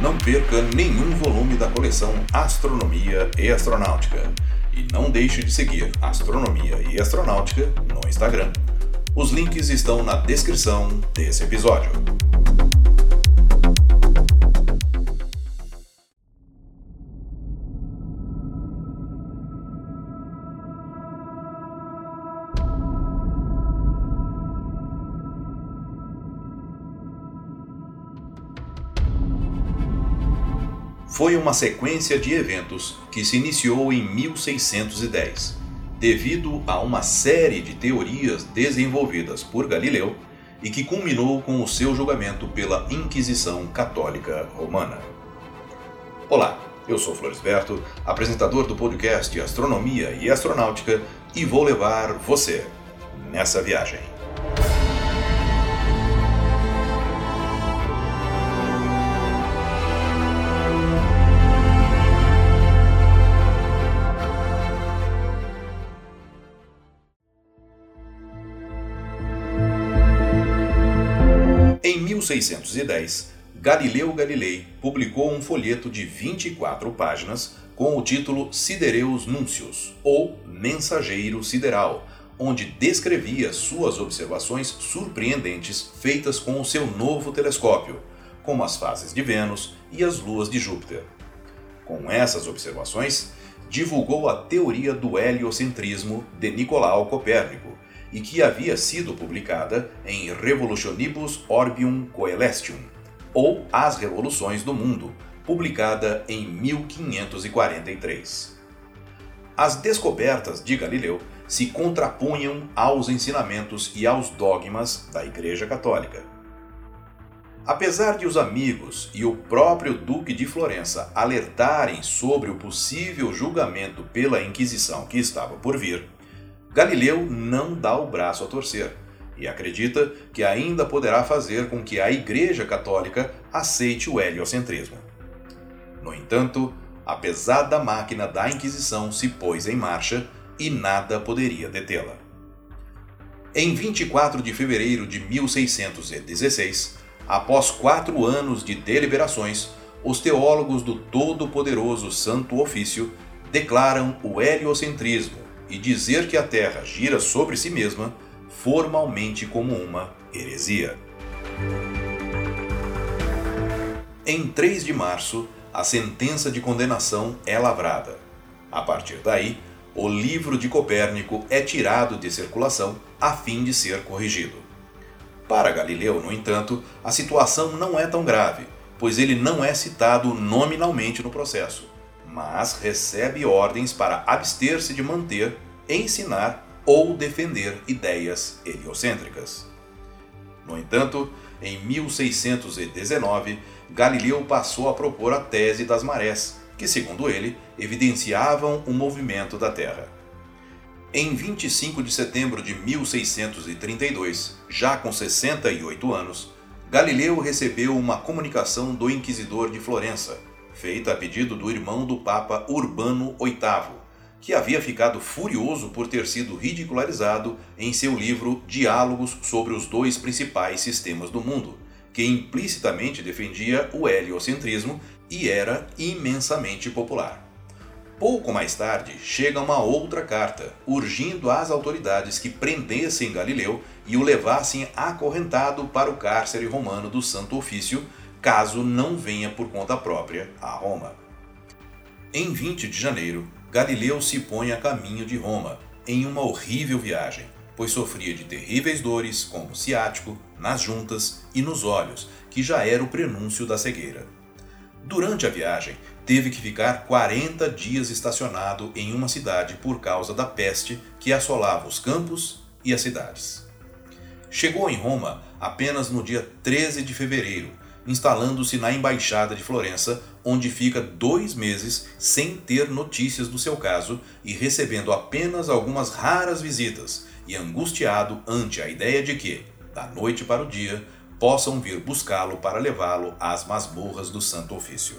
Não perca nenhum volume da coleção Astronomia e Astronáutica. E não deixe de seguir Astronomia e Astronáutica no Instagram. Os links estão na descrição desse episódio. Foi uma sequência de eventos que se iniciou em 1610, devido a uma série de teorias desenvolvidas por Galileu e que culminou com o seu julgamento pela Inquisição Católica Romana. Olá, eu sou Floresberto, apresentador do podcast Astronomia e Astronáutica, e vou levar você nessa viagem. 1610, Galileu Galilei publicou um folheto de 24 páginas com o título Sidereus Nuncius, ou Mensageiro Sideral, onde descrevia suas observações surpreendentes feitas com o seu novo telescópio, como as fases de Vênus e as luas de Júpiter. Com essas observações, divulgou a teoria do heliocentrismo de Nicolau Copérnico, e que havia sido publicada em Revolutionibus Orbium Coelestium, ou As Revoluções do Mundo, publicada em 1543. As descobertas de Galileu se contrapunham aos ensinamentos e aos dogmas da Igreja Católica. Apesar de os amigos e o próprio Duque de Florença alertarem sobre o possível julgamento pela Inquisição que estava por vir, Galileu não dá o braço a torcer e acredita que ainda poderá fazer com que a Igreja Católica aceite o heliocentrismo. No entanto, a pesada máquina da Inquisição se pôs em marcha e nada poderia detê-la. Em 24 de fevereiro de 1616, após quatro anos de deliberações, os teólogos do Todo-Poderoso Santo Ofício declaram o heliocentrismo e dizer que a Terra gira sobre si mesma formalmente como uma heresia. Em 3 de março, a sentença de condenação é lavrada. A partir daí, o livro de Copérnico é tirado de circulação a fim de ser corrigido. Para Galileu, no entanto, a situação não é tão grave, pois ele não é citado nominalmente no processo mas recebe ordens para abster-se de manter, ensinar ou defender ideias heliocêntricas. No entanto, em 1619, Galileu passou a propor a tese das marés, que, segundo ele, evidenciavam o movimento da Terra. Em 25 de setembro de 1632, já com 68 anos, Galileu recebeu uma comunicação do inquisidor de Florença, feita a pedido do irmão do Papa Urbano VIII, que havia ficado furioso por ter sido ridicularizado em seu livro Diálogos sobre os dois principais sistemas do mundo, que implicitamente defendia o heliocentrismo e era imensamente popular. Pouco mais tarde, chega uma outra carta, urgindo às autoridades que prendessem Galileu e o levassem acorrentado para o cárcere romano do Santo Ofício, caso não venha por conta própria a Roma. Em 20 de janeiro, Galileu se põe a caminho de Roma, em uma horrível viagem, pois sofria de terríveis dores, como ciático, nas juntas e nos olhos, que já era o prenúncio da cegueira. Durante a viagem, teve que ficar 40 dias estacionado em uma cidade por causa da peste que assolava os campos e as cidades. Chegou em Roma apenas no dia 13 de fevereiro, instalando-se na Embaixada de Florença, onde fica dois meses sem ter notícias do seu caso e recebendo apenas algumas raras visitas, e angustiado ante a ideia de que, da noite para o dia, possam vir buscá-lo para levá-lo às masmorras do Santo Ofício.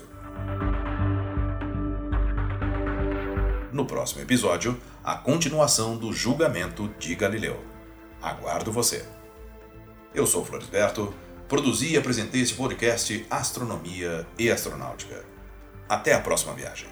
No próximo episódio, a continuação do julgamento de Galileu. Aguardo você. Eu sou Florisberto Produzi e apresentei este podcast Astronomia e Astronáutica. Até a próxima viagem.